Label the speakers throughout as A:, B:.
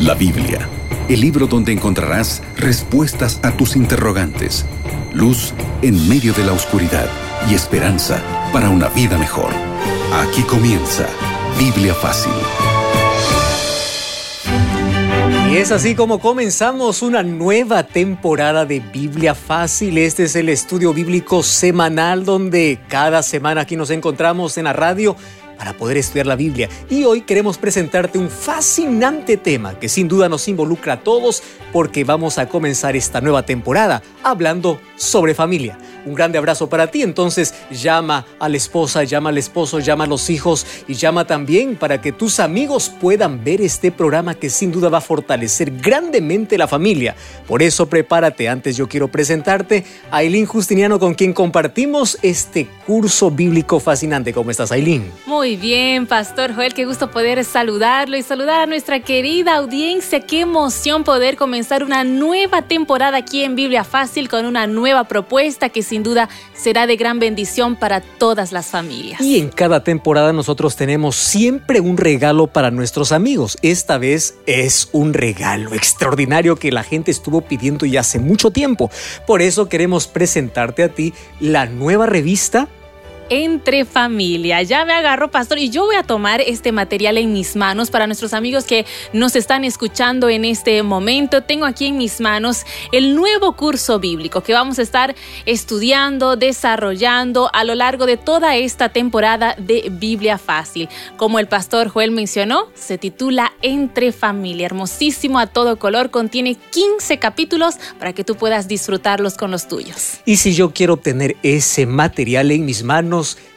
A: La Biblia, el libro donde encontrarás respuestas a tus interrogantes, luz en medio de la oscuridad y esperanza para una vida mejor. Aquí comienza Biblia Fácil.
B: Y es así como comenzamos una nueva temporada de Biblia Fácil. Este es el estudio bíblico semanal donde cada semana aquí nos encontramos en la radio para poder estudiar la Biblia. Y hoy queremos presentarte un fascinante tema que sin duda nos involucra a todos porque vamos a comenzar esta nueva temporada hablando sobre familia. Un grande abrazo para ti. Entonces llama a la esposa, llama al esposo, llama a los hijos y llama también para que tus amigos puedan ver este programa que sin duda va a fortalecer grandemente la familia. Por eso prepárate. Antes yo quiero presentarte a Aileen Justiniano con quien compartimos este curso bíblico fascinante. ¿Cómo estás, Aileen?
C: Muy bien, Pastor Joel. Qué gusto poder saludarlo y saludar a nuestra querida audiencia. Qué emoción poder comenzar una nueva temporada aquí en Biblia Fácil con una nueva propuesta que sin duda será de gran bendición para todas las familias.
B: Y en cada temporada nosotros tenemos siempre un regalo para nuestros amigos. Esta vez es un regalo extraordinario que la gente estuvo pidiendo ya hace mucho tiempo. Por eso queremos presentarte a ti la nueva revista
C: entre familia. Ya me agarro, pastor, y yo voy a tomar este material en mis manos para nuestros amigos que nos están escuchando en este momento. Tengo aquí en mis manos el nuevo curso bíblico que vamos a estar estudiando, desarrollando a lo largo de toda esta temporada de Biblia Fácil. Como el pastor Joel mencionó, se titula Entre familia. Hermosísimo a todo color, contiene 15 capítulos para que tú puedas disfrutarlos con los tuyos.
B: Y si yo quiero obtener ese material en mis manos,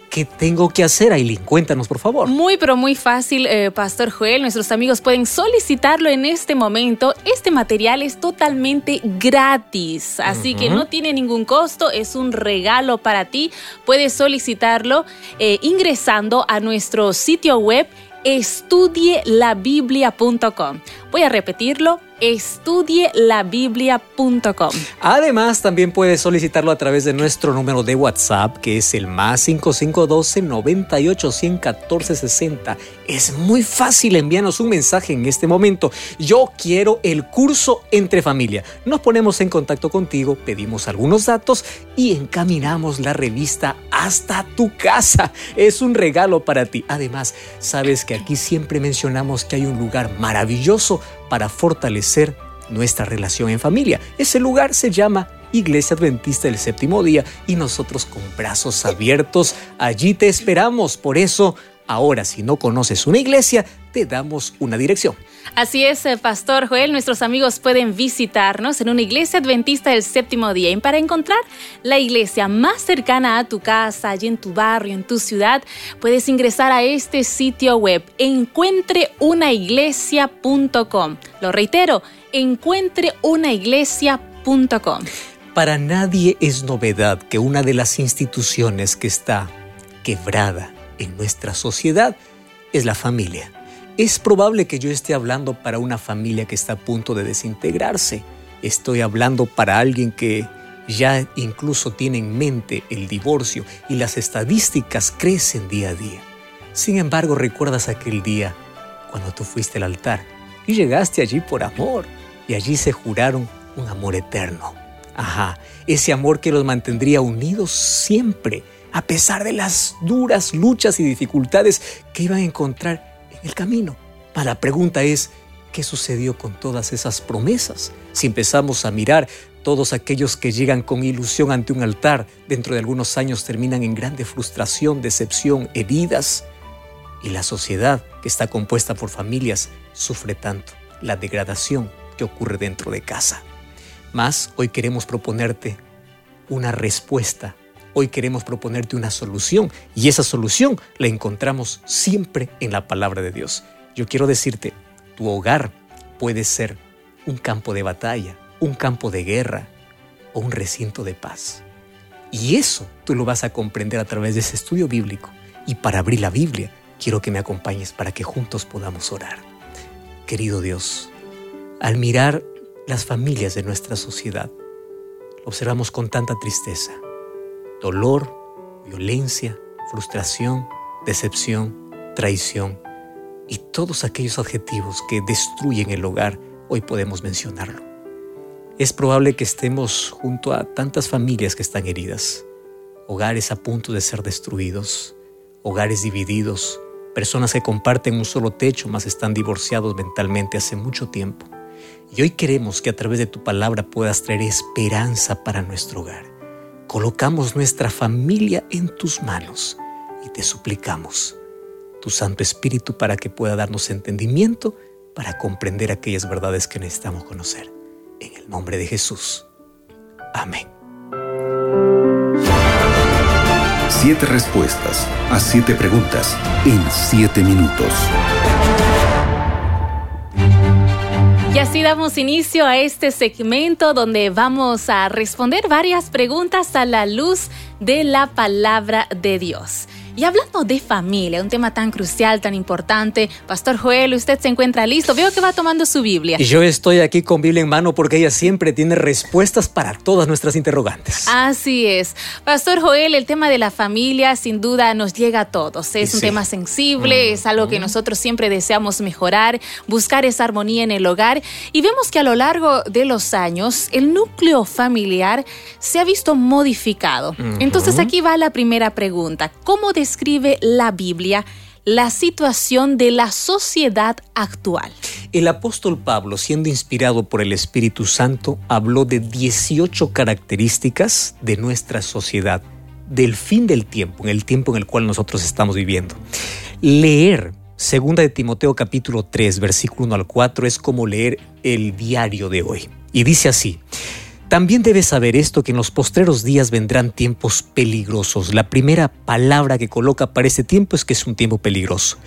B: ¿Qué tengo que hacer, Aileen? Cuéntanos, por favor.
C: Muy, pero muy fácil, eh, Pastor Joel. Nuestros amigos pueden solicitarlo en este momento. Este material es totalmente gratis, así que no tiene ningún costo, es un regalo para ti. Puedes solicitarlo eh, ingresando a nuestro sitio web estudielabiblia.com. Voy a repetirlo, estudielabiblia.com.
B: Además, también puedes solicitarlo a través de nuestro número de WhatsApp, que es el más 5512 98 114 60. Es muy fácil enviarnos un mensaje en este momento. Yo quiero el curso entre familia. Nos ponemos en contacto contigo, pedimos algunos datos y encaminamos la revista hasta tu casa. Es un regalo para ti. Además, sabes que aquí siempre mencionamos que hay un lugar maravilloso para fortalecer nuestra relación en familia. Ese lugar se llama Iglesia Adventista del Séptimo Día y nosotros con brazos abiertos allí te esperamos. Por eso, ahora si no conoces una iglesia, te damos una dirección.
C: Así es, eh, Pastor Joel, nuestros amigos pueden visitarnos en una iglesia adventista del séptimo día. Y para encontrar la iglesia más cercana a tu casa, allí en tu barrio, en tu ciudad, puedes ingresar a este sitio web, encuentreunaiglesia.com. Lo reitero, encuentreunaiglesia.com.
B: Para nadie es novedad que una de las instituciones que está quebrada en nuestra sociedad es la familia. Es probable que yo esté hablando para una familia que está a punto de desintegrarse. Estoy hablando para alguien que ya incluso tiene en mente el divorcio y las estadísticas crecen día a día. Sin embargo, recuerdas aquel día cuando tú fuiste al altar y llegaste allí por amor y allí se juraron un amor eterno. Ajá, ese amor que los mantendría unidos siempre, a pesar de las duras luchas y dificultades que iban a encontrar el camino. la pregunta es, ¿qué sucedió con todas esas promesas? Si empezamos a mirar, todos aquellos que llegan con ilusión ante un altar, dentro de algunos años terminan en grande frustración, decepción, heridas. Y la sociedad, que está compuesta por familias, sufre tanto la degradación que ocurre dentro de casa. Más, hoy queremos proponerte una respuesta Hoy queremos proponerte una solución y esa solución la encontramos siempre en la palabra de Dios. Yo quiero decirte, tu hogar puede ser un campo de batalla, un campo de guerra o un recinto de paz. Y eso tú lo vas a comprender a través de ese estudio bíblico. Y para abrir la Biblia, quiero que me acompañes para que juntos podamos orar. Querido Dios, al mirar las familias de nuestra sociedad, observamos con tanta tristeza dolor, violencia, frustración, decepción, traición. y todos aquellos adjetivos que destruyen el hogar, hoy podemos mencionarlo. Es probable que estemos junto a tantas familias que están heridas, hogares a punto de ser destruidos, hogares divididos, personas que comparten un solo techo mas están divorciados mentalmente hace mucho tiempo. Y hoy queremos que a través de tu palabra puedas traer esperanza para nuestro hogar. Colocamos nuestra familia en tus manos y te suplicamos tu Santo Espíritu para que pueda darnos entendimiento para comprender aquellas verdades que necesitamos conocer. En el nombre de Jesús. Amén.
A: Siete respuestas a siete preguntas en siete minutos.
C: Y así damos inicio a este segmento donde vamos a responder varias preguntas a la luz de la palabra de Dios. Y hablando de familia, un tema tan crucial, tan importante, Pastor Joel, usted se encuentra listo. Veo que va tomando su Biblia.
B: Y yo estoy aquí con Biblia en mano porque ella siempre tiene respuestas para todas nuestras interrogantes.
C: Así es. Pastor Joel, el tema de la familia sin duda nos llega a todos. Es un tema sensible, es algo que nosotros siempre deseamos mejorar, buscar esa armonía en el hogar. Y vemos que a lo largo de los años el núcleo familiar se ha visto modificado. Entonces aquí va la primera pregunta. ¿Cómo describe la Biblia la situación de la sociedad actual.
B: El apóstol Pablo, siendo inspirado por el Espíritu Santo, habló de 18 características de nuestra sociedad, del fin del tiempo, en el tiempo en el cual nosotros estamos viviendo. Leer Segunda de Timoteo capítulo 3, versículo 1 al 4 es como leer el diario de hoy. Y dice así, también debes saber esto, que en los postreros días vendrán tiempos peligrosos. La primera palabra que coloca para este tiempo es que es un tiempo peligroso.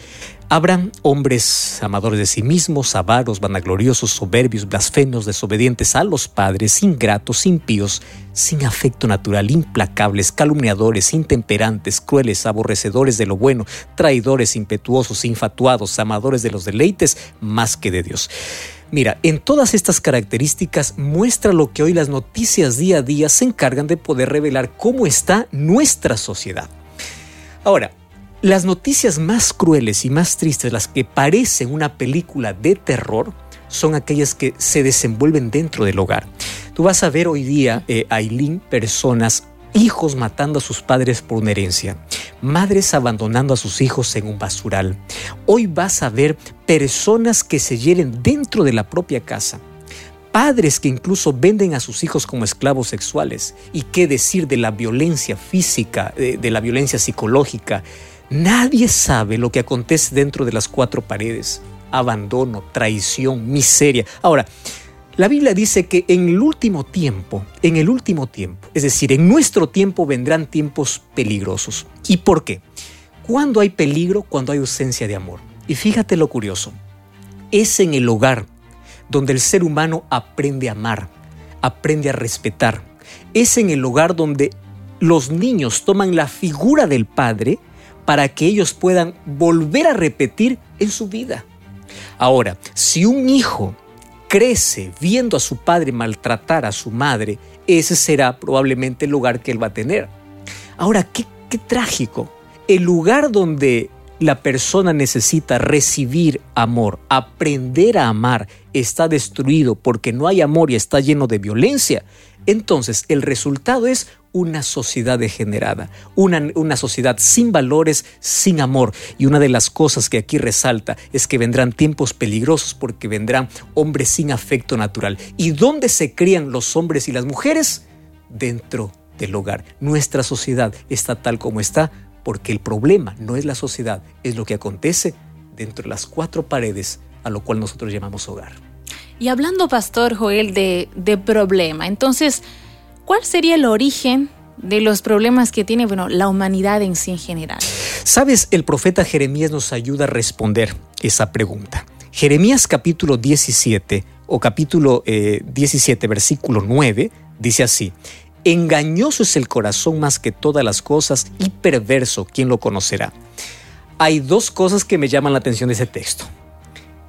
B: Habrán hombres amadores de sí mismos, avaros, vanagloriosos, soberbios, blasfemos, desobedientes a los padres, ingratos, impíos, sin afecto natural, implacables, calumniadores, intemperantes, crueles, aborrecedores de lo bueno, traidores, impetuosos, infatuados, amadores de los deleites, más que de Dios. Mira, en todas estas características muestra lo que hoy las noticias día a día se encargan de poder revelar cómo está nuestra sociedad. Ahora, las noticias más crueles y más tristes, las que parecen una película de terror, son aquellas que se desenvuelven dentro del hogar. Tú vas a ver hoy día, eh, Aileen, personas hijos matando a sus padres por una herencia, madres abandonando a sus hijos en un basural. Hoy vas a ver personas que se hieren dentro de la propia casa. Padres que incluso venden a sus hijos como esclavos sexuales. ¿Y qué decir de la violencia física, de, de la violencia psicológica? Nadie sabe lo que acontece dentro de las cuatro paredes. Abandono, traición, miseria. Ahora, la Biblia dice que en el último tiempo, en el último tiempo, es decir, en nuestro tiempo vendrán tiempos peligrosos. ¿Y por qué? Cuando hay peligro, cuando hay ausencia de amor. Y fíjate lo curioso, es en el hogar donde el ser humano aprende a amar, aprende a respetar. Es en el hogar donde los niños toman la figura del padre para que ellos puedan volver a repetir en su vida. Ahora, si un hijo crece viendo a su padre maltratar a su madre, ese será probablemente el lugar que él va a tener. Ahora, qué, qué trágico. El lugar donde la persona necesita recibir amor, aprender a amar, está destruido porque no hay amor y está lleno de violencia, entonces el resultado es una sociedad degenerada, una, una, sociedad sin valores, sin amor. Y una de las cosas que aquí resalta es que vendrán tiempos peligrosos porque vendrán hombres sin afecto natural. ¿Y dónde se crían los hombres y las mujeres? Dentro del hogar. Nuestra sociedad está tal como está porque el problema no es la sociedad, es lo que acontece dentro de las cuatro paredes a lo cual nosotros llamamos hogar.
C: Y hablando, Pastor Joel, de, de problema, entonces, ¿cuál sería el origen de los problemas que tiene bueno, la humanidad en sí en general?
B: Sabes, el profeta Jeremías nos ayuda a responder esa pregunta. Jeremías capítulo 17 o capítulo 17 eh, versículo 9 dice así, engañoso es el corazón más que todas las cosas y perverso, ¿quién lo conocerá? Hay dos cosas que me llaman la atención de ese texto.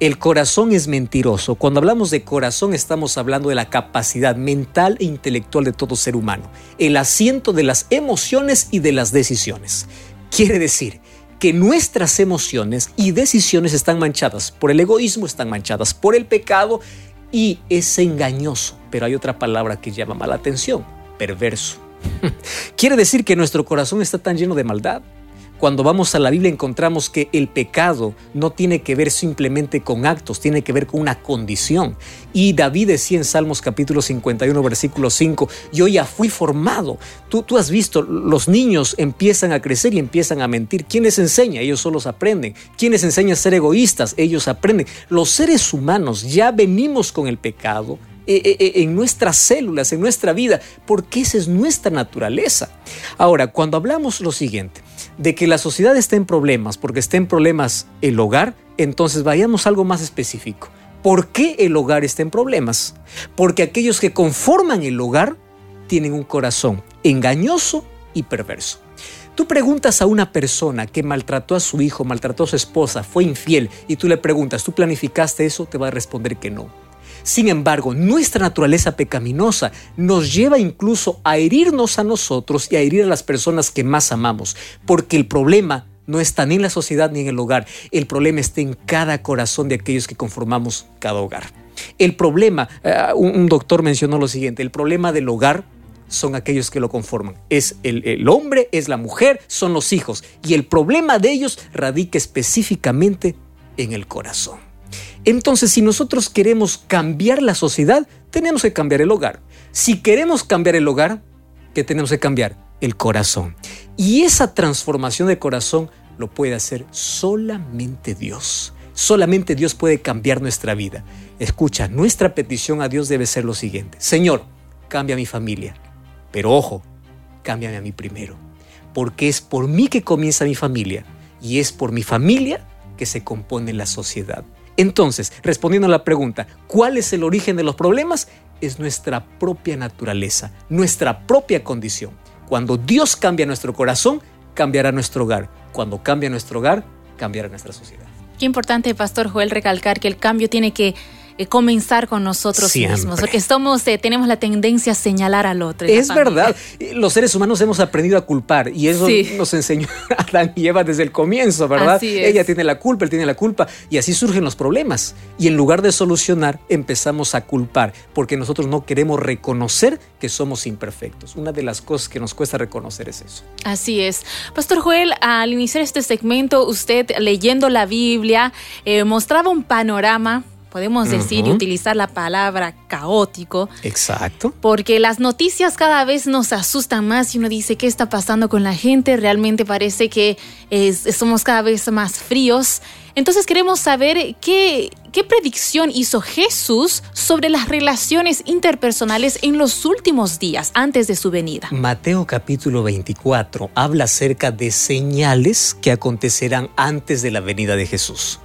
B: El corazón es mentiroso. Cuando hablamos de corazón estamos hablando de la capacidad mental e intelectual de todo ser humano, el asiento de las emociones y de las decisiones. Quiere decir que nuestras emociones y decisiones están manchadas por el egoísmo, están manchadas por el pecado y es engañoso. Pero hay otra palabra que llama mala atención, perverso. Quiere decir que nuestro corazón está tan lleno de maldad cuando vamos a la Biblia encontramos que el pecado no tiene que ver simplemente con actos, tiene que ver con una condición. Y David decía en Salmos capítulo 51, versículo 5, yo ya fui formado. Tú, tú has visto, los niños empiezan a crecer y empiezan a mentir. ¿Quién les enseña? Ellos solos aprenden. ¿Quién les enseña a ser egoístas? Ellos aprenden. Los seres humanos ya venimos con el pecado eh, eh, eh, en nuestras células, en nuestra vida, porque esa es nuestra naturaleza. Ahora, cuando hablamos lo siguiente, de que la sociedad está en problemas, porque está en problemas el hogar, entonces vayamos a algo más específico. ¿Por qué el hogar está en problemas? Porque aquellos que conforman el hogar tienen un corazón engañoso y perverso. Tú preguntas a una persona que maltrató a su hijo, maltrató a su esposa, fue infiel, y tú le preguntas, ¿tú planificaste eso? Te va a responder que no. Sin embargo, nuestra naturaleza pecaminosa nos lleva incluso a herirnos a nosotros y a herir a las personas que más amamos, porque el problema no está ni en la sociedad ni en el hogar, el problema está en cada corazón de aquellos que conformamos cada hogar. El problema, eh, un doctor mencionó lo siguiente, el problema del hogar son aquellos que lo conforman. Es el, el, hombre, es la mujer, son los hijos. Y el problema de ellos radica específicamente en el corazón. Entonces, si nosotros queremos cambiar la sociedad, tenemos que cambiar el hogar. Si queremos cambiar el hogar, ¿qué tenemos que cambiar? El corazón. Y esa transformación de corazón lo puede hacer solamente Dios. Solamente Dios puede cambiar nuestra vida. Escucha, nuestra petición a Dios debe ser lo siguiente. Señor, cambia mi familia. Pero ojo, cámbiame a mí primero. Porque es por mí que comienza mi familia. Y es por mi familia que se compone la sociedad. Entonces, respondiendo a la pregunta, ¿cuál es el origen de los problemas? Es nuestra propia naturaleza, nuestra propia condición. Cuando Dios cambia nuestro corazón, cambiará nuestro hogar. Cuando cambia nuestro hogar, cambiará nuestra sociedad.
C: Qué importante, Pastor Joel, recalcar que el cambio tiene que eh, comenzar con nosotros mismos, porque estamos, eh, tenemos la tendencia a señalar al otro.
B: Es verdad, los seres humanos hemos aprendido a culpar y eso nos enseñó Adán y Eva desde el comienzo, ¿verdad? Ella tiene la culpa, él tiene la culpa y así surgen los problemas. Y en lugar de solucionar, empezamos a culpar porque nosotros no queremos reconocer que somos imperfectos. Una de las cosas que nos cuesta reconocer es eso.
C: Así es. Pastor Joel, al iniciar este segmento, usted leyendo la Biblia eh, mostraba un panorama podemos decir y utilizar la palabra caótico.
B: Exacto.
C: Porque las noticias cada vez nos asustan más y uno dice, ¿qué está pasando con la gente? Realmente parece que somos cada vez más fríos. Entonces queremos saber qué, qué predicción hizo Jesús sobre las relaciones interpersonales en los últimos días antes de su venida.
B: Mateo capítulo 24 habla acerca de señales que acontecerán antes de la venida de Jesús.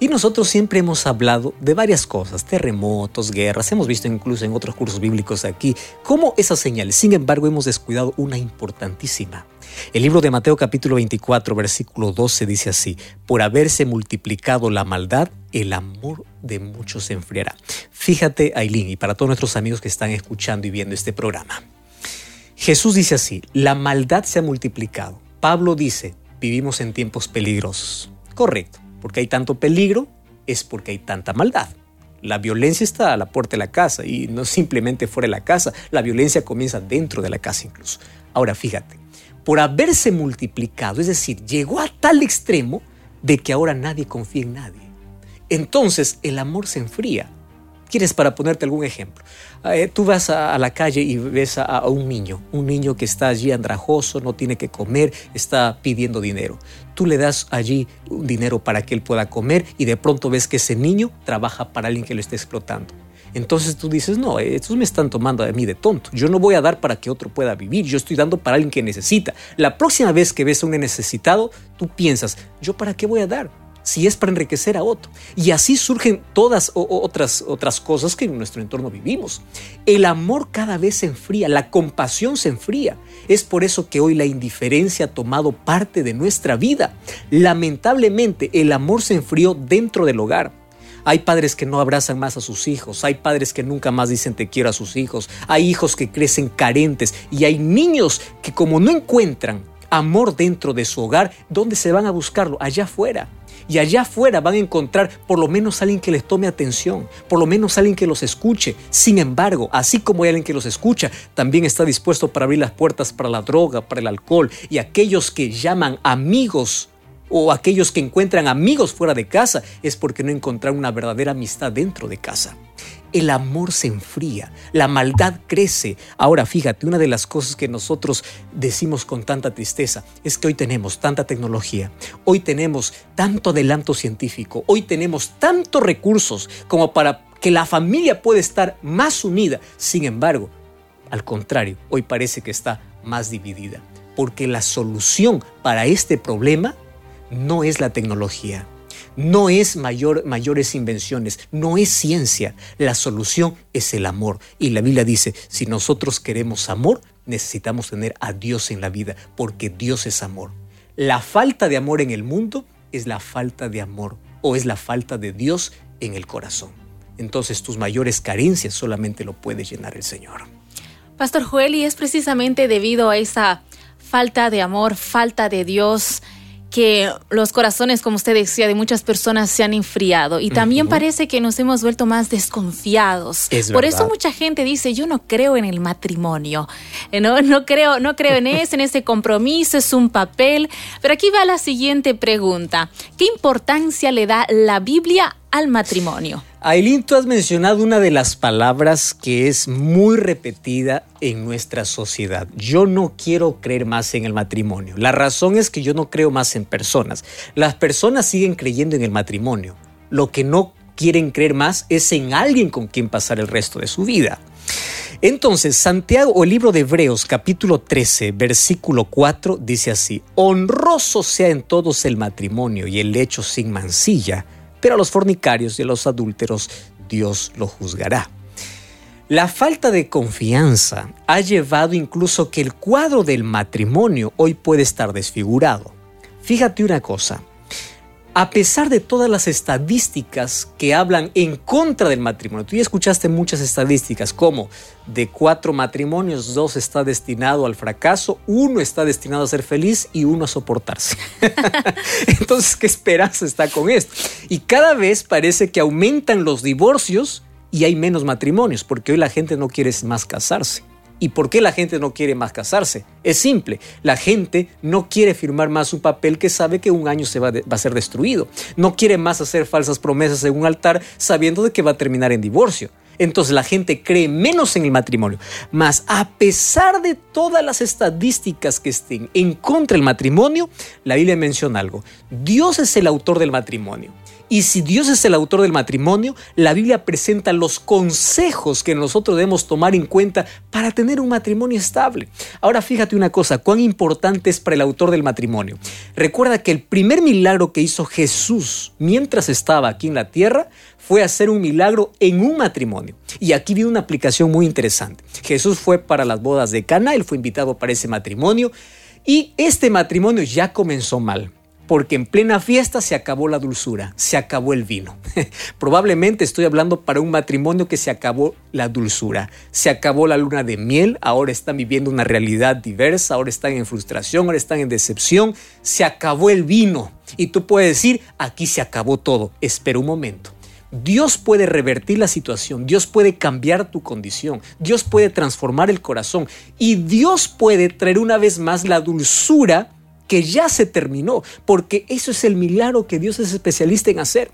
B: Y nosotros siempre hemos hablado de varias cosas, terremotos, guerras, hemos visto incluso en otros cursos bíblicos aquí cómo esas señales, sin embargo hemos descuidado una importantísima. El libro de Mateo capítulo 24 versículo 12 dice así, por haberse multiplicado la maldad, el amor de muchos se enfriará. Fíjate, Aileen, y para todos nuestros amigos que están escuchando y viendo este programa. Jesús dice así, la maldad se ha multiplicado. Pablo dice, vivimos en tiempos peligrosos. Correcto porque hay tanto peligro, es porque hay tanta maldad. La violencia está a la puerta de la casa y no simplemente fuera de la casa, la violencia comienza dentro de la casa incluso. Ahora fíjate, por haberse multiplicado, es decir, llegó a tal extremo de que ahora nadie confía en nadie. Entonces el amor se enfría. ¿Quieres para ponerte algún ejemplo? Eh, tú vas a, la calle y ves a, un niño, un niño que está allí andrajoso, no tiene que comer, está pidiendo dinero. Tú le das allí un dinero para que él pueda comer y de pronto ves que ese niño trabaja para alguien que lo está explotando. Entonces tú dices, no, estos me están tomando a mí de tonto. Yo no voy a dar para que otro pueda vivir, yo estoy dando para alguien que necesita. La próxima vez que ves a un necesitado, tú piensas, ¿yo para qué voy a dar? Si es para enriquecer a otro. Y así surgen todas otras, otras cosas que en nuestro entorno vivimos. El amor cada vez se enfría, la compasión se enfría. Es por eso que hoy la indiferencia ha tomado parte de nuestra vida. Lamentablemente el amor se enfrió dentro del hogar. Hay padres que no abrazan más a sus hijos, hay padres que nunca más dicen te quiero a sus hijos, hay hijos que crecen carentes y hay niños que como no encuentran amor dentro de su hogar, ¿dónde se van a buscarlo? Allá afuera. Y allá afuera van a encontrar por lo menos alguien que les tome atención, por lo menos alguien que los escuche. Sin embargo, así como hay alguien que los escucha, también está dispuesto para abrir las puertas para la droga, para el alcohol y aquellos que llaman amigos o aquellos que encuentran amigos fuera de casa es porque no encontraron una verdadera amistad dentro de casa el amor se enfría, la maldad crece. Ahora fíjate, una de las cosas que nosotros decimos con tanta tristeza es que hoy tenemos tanta tecnología, hoy tenemos tanto adelanto científico, hoy tenemos tantos recursos como para que la familia pueda estar más unida. Sin embargo, al contrario, hoy parece que está más dividida, porque la solución para este problema no es la tecnología, no es mayor, mayores invenciones, no es ciencia. La solución es el amor. Y la Biblia dice, si nosotros queremos amor, necesitamos tener a Dios en la vida, porque Dios es amor. La falta de amor en el mundo es la falta de amor o es la falta de Dios en el corazón. Entonces tus mayores carencias solamente lo puede llenar el Señor.
C: Pastor Joel, y es precisamente debido a esa falta de amor, falta de Dios, que los corazones, como usted decía, de muchas personas se han enfriado y también parece que nos hemos vuelto más desconfiados. Por eso mucha gente dice, yo no creo en el matrimonio, eh, no, no, creo, no creo en ese, en ese compromiso, es un papel. Pero aquí va la siguiente pregunta. ¿Qué importancia le da la Biblia al matrimonio?
B: Aileen, tú has mencionado una de las palabras que es muy repetida en nuestra sociedad. Yo no quiero creer más en el matrimonio. La razón es que yo no creo más en personas. Las personas siguen creyendo en el matrimonio. Lo que no quieren creer más es en alguien con quien pasar el resto de su vida. Entonces, Santiago o el libro de Hebreos capítulo 13, versículo 4 dice así, honroso sea en todos el matrimonio y el lecho sin mancilla pero a los fornicarios y a los adúlteros Dios lo juzgará. La falta de confianza ha llevado incluso que el cuadro del matrimonio hoy puede estar desfigurado. Fíjate una cosa, a pesar de todas las estadísticas que hablan en contra del matrimonio, tú ya escuchaste muchas estadísticas como de cuatro matrimonios, dos está destinado al fracaso, uno está destinado a ser feliz y uno a soportarse. Entonces, ¿qué esperanza está con esto? Y cada vez parece que aumentan los divorcios y hay menos matrimonios, porque hoy la gente no quiere más casarse. ¿Y por qué la gente no quiere más casarse? Es simple, la gente no quiere firmar más un papel que sabe que un año se va, a ser destruido. No quiere más hacer falsas promesas en un altar sabiendo de que va a terminar en divorcio. Entonces la gente cree menos en el matrimonio. Mas a pesar de todas las estadísticas que estén en contra del matrimonio, la Biblia menciona algo. Dios es el autor del matrimonio. Y si Dios es el autor del matrimonio, la Biblia presenta los consejos que nosotros debemos tomar en cuenta para tener un matrimonio estable. Ahora fíjate una cosa, cuán importante es para el autor del matrimonio. Recuerda que el primer milagro que hizo Jesús mientras estaba aquí en la tierra fue hacer un milagro en un matrimonio. Y aquí viene una aplicación muy interesante. Jesús fue para las bodas de Cana, él fue invitado para ese matrimonio y este matrimonio ya comenzó mal porque en plena fiesta se acabó la dulzura, se acabó el vino. Probablemente estoy hablando para un matrimonio que se acabó la dulzura, se acabó la luna de miel, ahora están viviendo una realidad diversa, ahora están en frustración, ahora están en decepción, se acabó el vino. Y tú puedes decir, aquí se acabó todo, espera un momento. Dios puede revertir la situación, Dios puede cambiar tu condición, Dios puede transformar el corazón y Dios puede traer una vez más la dulzura que ya se terminó, porque eso es el milagro que Dios es especialista en hacer.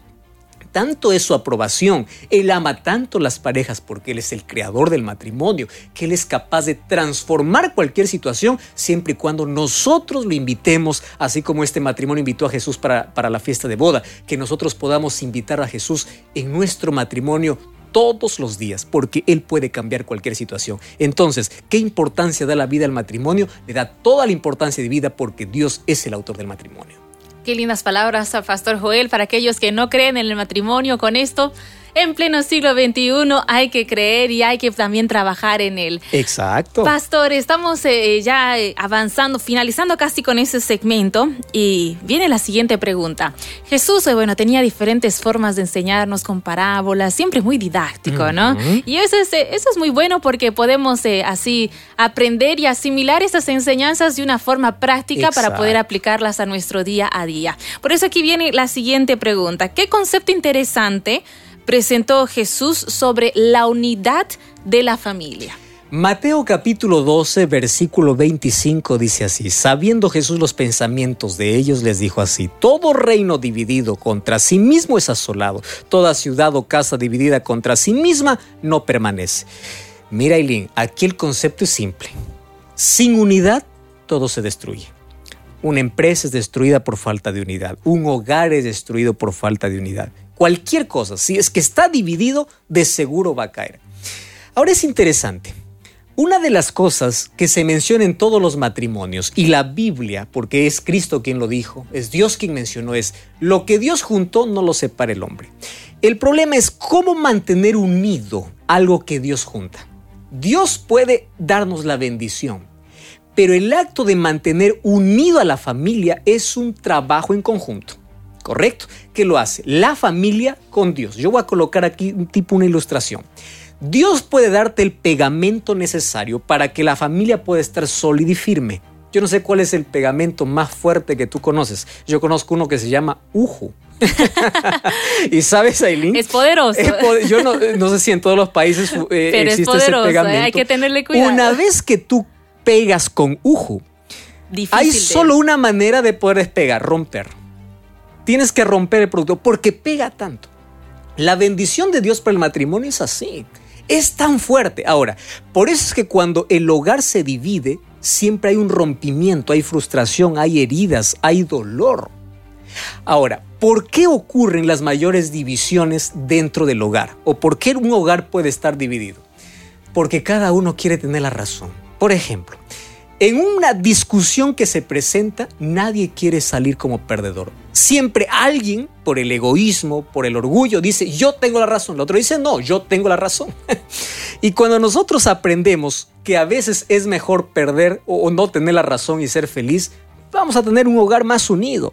B: Tanto es su aprobación, Él ama tanto las parejas porque Él es el creador del matrimonio, que Él es capaz de transformar cualquier situación siempre y cuando nosotros lo invitemos, así como este matrimonio invitó a Jesús para, para la fiesta de boda, que nosotros podamos invitar a Jesús en nuestro matrimonio todos los días, porque Él puede cambiar cualquier situación. Entonces, ¿qué importancia da la vida al matrimonio? Le da toda la importancia de vida porque Dios es el autor del matrimonio.
C: Qué lindas palabras, Pastor Joel, para aquellos que no creen en el matrimonio con esto. En pleno siglo XXI hay que creer y hay que también trabajar en él.
B: Exacto.
C: Pastor, estamos eh, ya eh, avanzando, finalizando casi con ese segmento y viene la siguiente pregunta. Jesús, eh, bueno, tenía diferentes formas de enseñarnos con parábolas, siempre muy didáctico, ¿no? Y eso es, eso es muy bueno porque podemos así aprender y asimilar esas enseñanzas de una forma práctica para poder aplicarlas a nuestro día a día. Por eso aquí viene la siguiente pregunta. ¿Qué concepto interesante presentó Jesús sobre la unidad de la familia?
B: Mateo capítulo 12, versículo 25 dice así, sabiendo Jesús los pensamientos de ellos, les dijo así, todo reino dividido contra sí mismo es asolado, toda ciudad o casa dividida contra sí misma no permanece. Mira, Eileen, aquí el concepto es simple. Sin unidad, todo se destruye. Una empresa es destruida por falta de unidad. Un hogar es destruido por falta de unidad. Cualquier cosa, si es que está dividido, de seguro va a caer. Ahora es interesante. Una de las cosas que se menciona en todos los matrimonios y la Biblia, porque es Cristo quien lo dijo, es Dios quien mencionó, es lo que Dios juntó no lo separa el hombre. El problema es cómo mantener unido algo que Dios junta. Dios puede darnos la bendición, pero el acto de mantener unido a la familia es un trabajo en conjunto. ¿Correcto? ¿Qué lo hace? La familia con Dios. Yo voy a colocar aquí un tipo, una ilustración. Dios puede darte el pegamento necesario para que la familia pueda estar sólida y firme. Yo no sé cuál es el pegamento más fuerte que tú conoces. Yo conozco uno que se llama Uju. y sabes, Aileen.
C: Es poderoso.
B: yo no, sé si en todos los países eh, existe ese ¿eh? pegamento.
C: Hay que tenerle cuidado.
B: Una vez que tú pegas con Uju, hay solo una manera de poder despegar, romper. Tienes que romper el producto porque pega tanto. La bendición de Dios para el matrimonio es así. Es tan fuerte. Ahora, por eso es que cuando el hogar se divide, siempre hay un rompimiento, hay frustración, hay heridas, hay dolor. Ahora, ¿por qué ocurren las mayores divisiones dentro del hogar? ¿O por qué un hogar puede estar dividido? Porque cada uno quiere tener la razón. Por ejemplo, en una discusión que se presenta, nadie quiere salir como perdedor. Siempre alguien, por el egoísmo, por el orgullo, dice, yo tengo la razón. El otro dice, no, yo tengo la razón. y cuando nosotros aprendemos que a veces es mejor perder o no tener la razón y ser feliz, vamos a tener un hogar más unido.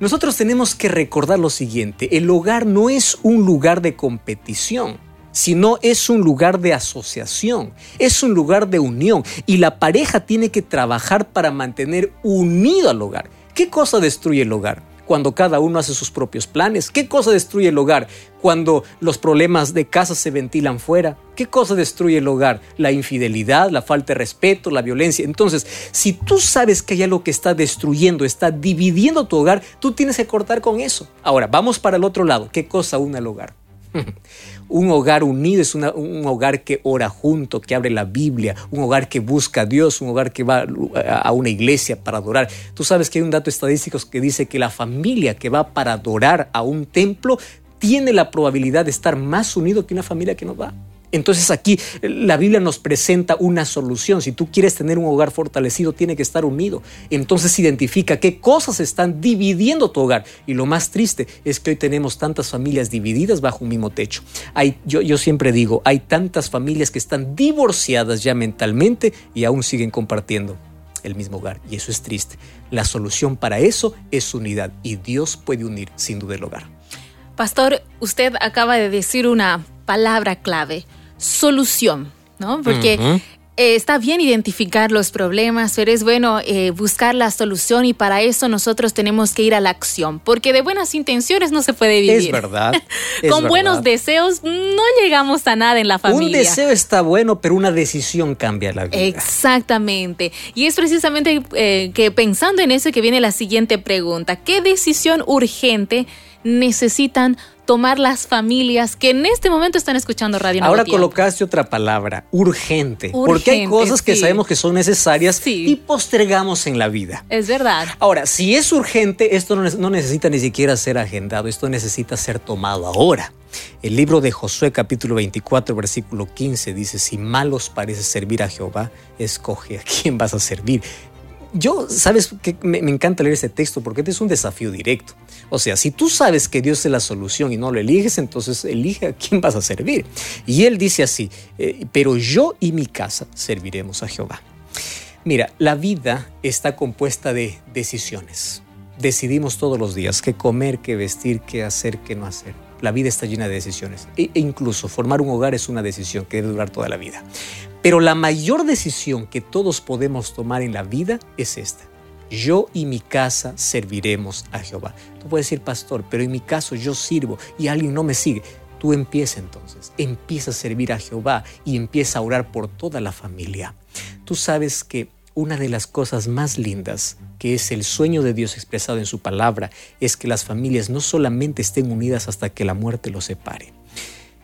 B: Nosotros tenemos que recordar lo siguiente, el hogar no es un lugar de competición sino es un lugar de asociación, es un lugar de unión y la pareja tiene que trabajar para mantener unido al hogar. ¿Qué cosa destruye el hogar? Cuando cada uno hace sus propios planes. ¿Qué cosa destruye el hogar? Cuando los problemas de casa se ventilan fuera. ¿Qué cosa destruye el hogar? La infidelidad, la falta de respeto, la violencia. Entonces, si tú sabes que hay algo que está destruyendo, está dividiendo tu hogar, tú tienes que cortar con eso. Ahora, vamos para el otro lado. ¿Qué cosa une el hogar? Un hogar unido es un hogar que ora junto, que abre la Biblia, un hogar que busca a Dios, un hogar que va a una iglesia para adorar. Tú sabes que hay un dato estadístico que dice que la familia que va para adorar a un templo tiene la probabilidad de estar más unido que una familia que no va. Entonces aquí la Biblia nos presenta una solución. Si tú quieres tener un hogar fortalecido, tiene que estar unido. Entonces identifica qué cosas están dividiendo tu hogar. Y lo más triste es que hoy tenemos tantas familias divididas bajo un mismo techo. Hay, yo, yo siempre digo, hay tantas familias que están divorciadas ya mentalmente y aún siguen compartiendo el mismo hogar. Y eso es triste. La solución para eso es unidad. Y Dios puede unir sin duda el hogar.
C: Pastor, usted acaba de decir una palabra clave, solución, ¿no? Porque eh, está bien identificar los problemas, pero es bueno eh, buscar la solución y para eso nosotros tenemos que ir a la acción, porque de buenas intenciones no se puede vivir.
B: Es verdad.
C: Con buenos deseos no llegamos a nada en la familia.
B: Un deseo está bueno, pero una decisión cambia la vida.
C: Exactamente. Y es precisamente eh, que pensando en eso que viene la siguiente pregunta. ¿Qué decisión urgente necesitan tomar las familias que en este momento están escuchando Radio
B: Ahora colocaste otra palabra, urgente, porque hay cosas que sabemos que son necesarias y postergamos en la vida.
C: Es verdad.
B: Ahora, si es urgente, esto no necesita ni siquiera ser agendado, esto necesita ser tomado ahora. El libro de Josué capítulo 24 versículo 15 dice, si malos parece servir a Jehová, escoge a quién vas a servir yo, sabes que me, encanta leer ese texto porque este es un desafío directo. O sea, si tú sabes que Dios es la solución y no lo eliges, entonces elige a quién vas a servir. Y él dice así, eh, pero yo y mi casa serviremos a Jehová. Mira, la vida está compuesta de decisiones. Decidimos todos los días qué comer, qué vestir, qué hacer, qué no hacer. La vida está llena de decisiones. E, e incluso formar un hogar es una decisión que debe durar toda la vida. Pero la mayor decisión que todos podemos tomar en la vida es esta. Yo y mi casa serviremos a Jehová. Tú puedes decir, pastor, pero en mi caso yo sirvo y alguien no me sigue. Tú empieza entonces, empieza a servir a Jehová y empieza a orar por toda la familia. Tú sabes que una de las cosas más lindas, que es el sueño de Dios expresado en su palabra, es que las familias no solamente estén unidas hasta que la muerte los separe.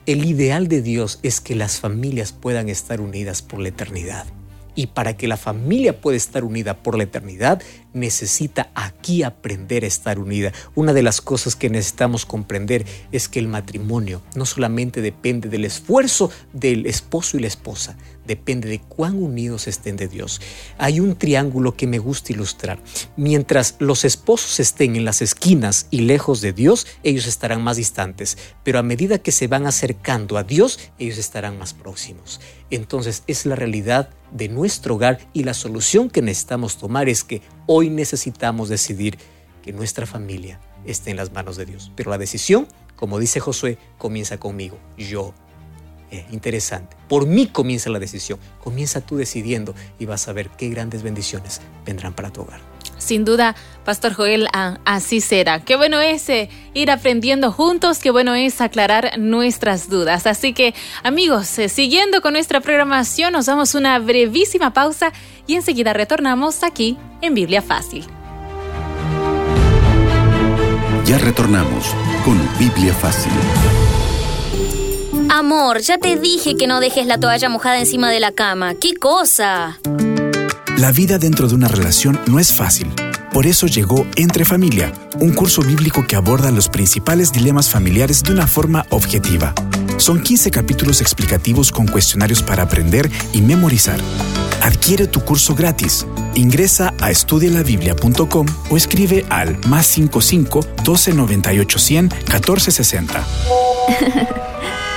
B: El ideal de Dios es que las familias puedan estar unidas por la eternidad. Y para que la familia pueda estar unida por la eternidad, necesita aquí aprender a estar unida. Una de las cosas que necesitamos comprender es que el matrimonio no solamente depende del esfuerzo del esposo y la esposa, depende de cuán unidos estén de Dios. Hay un triángulo que me gusta ilustrar. Mientras los esposos estén en las esquinas y lejos de Dios, ellos estarán más distantes, pero a medida que se van acercando a Dios, ellos estarán más próximos. Entonces es la realidad de nuestro hogar y la solución que necesitamos tomar es que hoy necesitamos decidir que nuestra familia esté en las manos de Dios. Pero la decisión, como dice Josué, comienza conmigo. Yo eh, interesante. Por mí comienza la decisión. Comienza tú decidiendo y vas a ver qué grandes bendiciones vendrán para tu hogar.
C: Sin duda, Pastor Joel, así será. Qué bueno es eh, ir aprendiendo juntos, qué bueno es aclarar nuestras dudas. Así que, amigos, eh, siguiendo con nuestra programación, nos damos una brevísima pausa y enseguida retornamos aquí en Biblia Fácil.
A: Ya retornamos con Biblia Fácil.
D: Amor, ya te dije que no dejes la toalla mojada encima de la cama. ¿Qué cosa?
E: La vida dentro de una relación no es fácil. Por eso llegó Entre Familia, un curso bíblico que aborda los principales dilemas familiares de una forma objetiva. Son 15 capítulos explicativos con cuestionarios para aprender y memorizar. Adquiere tu curso gratis. Ingresa a estudialabiblia.com o escribe al más 55 12 98 100 14 60.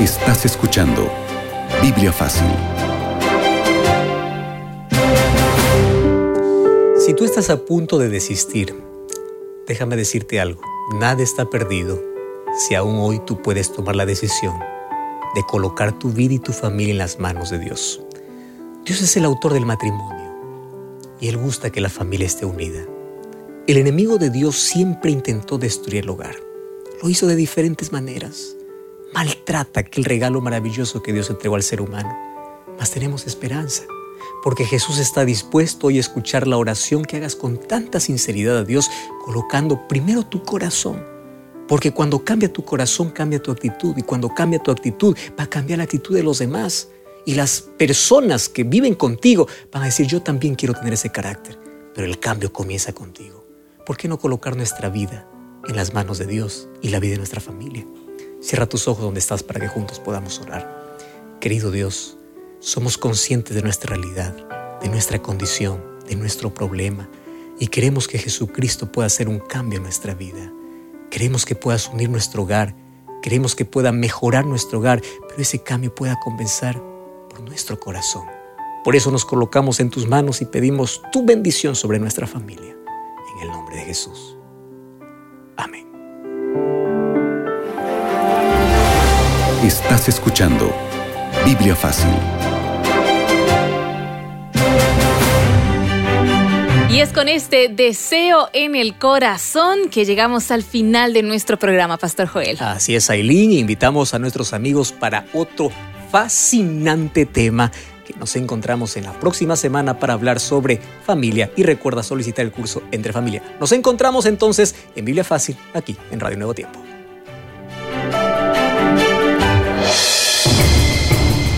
A: Estás escuchando Biblia Fácil.
B: Si tú estás a punto de desistir, déjame decirte algo. Nada está perdido si aún hoy tú puedes tomar la decisión de colocar tu vida y tu familia en las manos de Dios. Dios es el autor del matrimonio y Él gusta que la familia esté unida. El enemigo de Dios siempre intentó destruir el hogar. Lo hizo de diferentes maneras maltrata aquel regalo maravilloso que Dios entregó al ser humano. Mas tenemos esperanza, porque Jesús está dispuesto hoy a escuchar la oración que hagas con tanta sinceridad a Dios, colocando primero tu corazón. Porque cuando cambia tu corazón, cambia tu actitud. Y cuando cambia tu actitud, va a cambiar la actitud de los demás. Y las personas que viven contigo van a decir, yo también quiero tener ese carácter. Pero el cambio comienza contigo. ¿Por qué no colocar nuestra vida en las manos de Dios y la vida de nuestra familia? Cierra tus ojos donde estás para que juntos podamos orar. Querido Dios, somos conscientes de nuestra realidad, de nuestra condición, de nuestro problema y queremos que Jesucristo pueda hacer un cambio en nuestra vida. Queremos que puedas unir nuestro hogar, queremos que pueda mejorar nuestro hogar, pero ese cambio pueda comenzar por nuestro corazón. Por eso nos colocamos en tus manos y pedimos tu bendición sobre nuestra familia. En el nombre de Jesús.
A: Estás escuchando Biblia Fácil.
C: Y es con este deseo en el corazón que llegamos al final de nuestro programa, Pastor Joel.
B: Así es, Aileen. Invitamos a nuestros amigos para otro fascinante tema que nos encontramos en la próxima semana para hablar sobre familia y recuerda solicitar el curso Entre Familia. Nos encontramos entonces en Biblia Fácil, aquí en Radio Nuevo Tiempo.